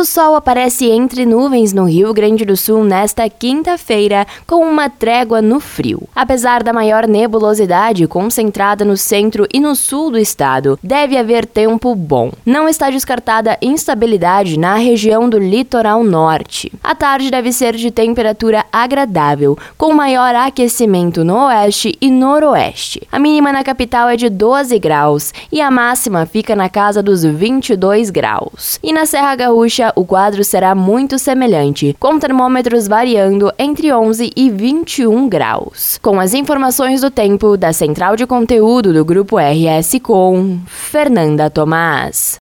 O sol aparece entre nuvens no Rio Grande do Sul nesta quinta-feira, com uma trégua no frio. Apesar da maior nebulosidade concentrada no centro e no sul do estado, deve haver tempo bom. Não está descartada instabilidade na região do litoral norte. A tarde deve ser de temperatura agradável, com maior aquecimento no oeste e noroeste. A mínima na capital é de 12 graus e a máxima fica na casa dos 22 graus. E na Serra Gaúcha, o quadro será muito semelhante, com termômetros variando entre 11 e 21 graus. Com as informações do tempo da Central de Conteúdo do Grupo RS Com, Fernanda Tomás.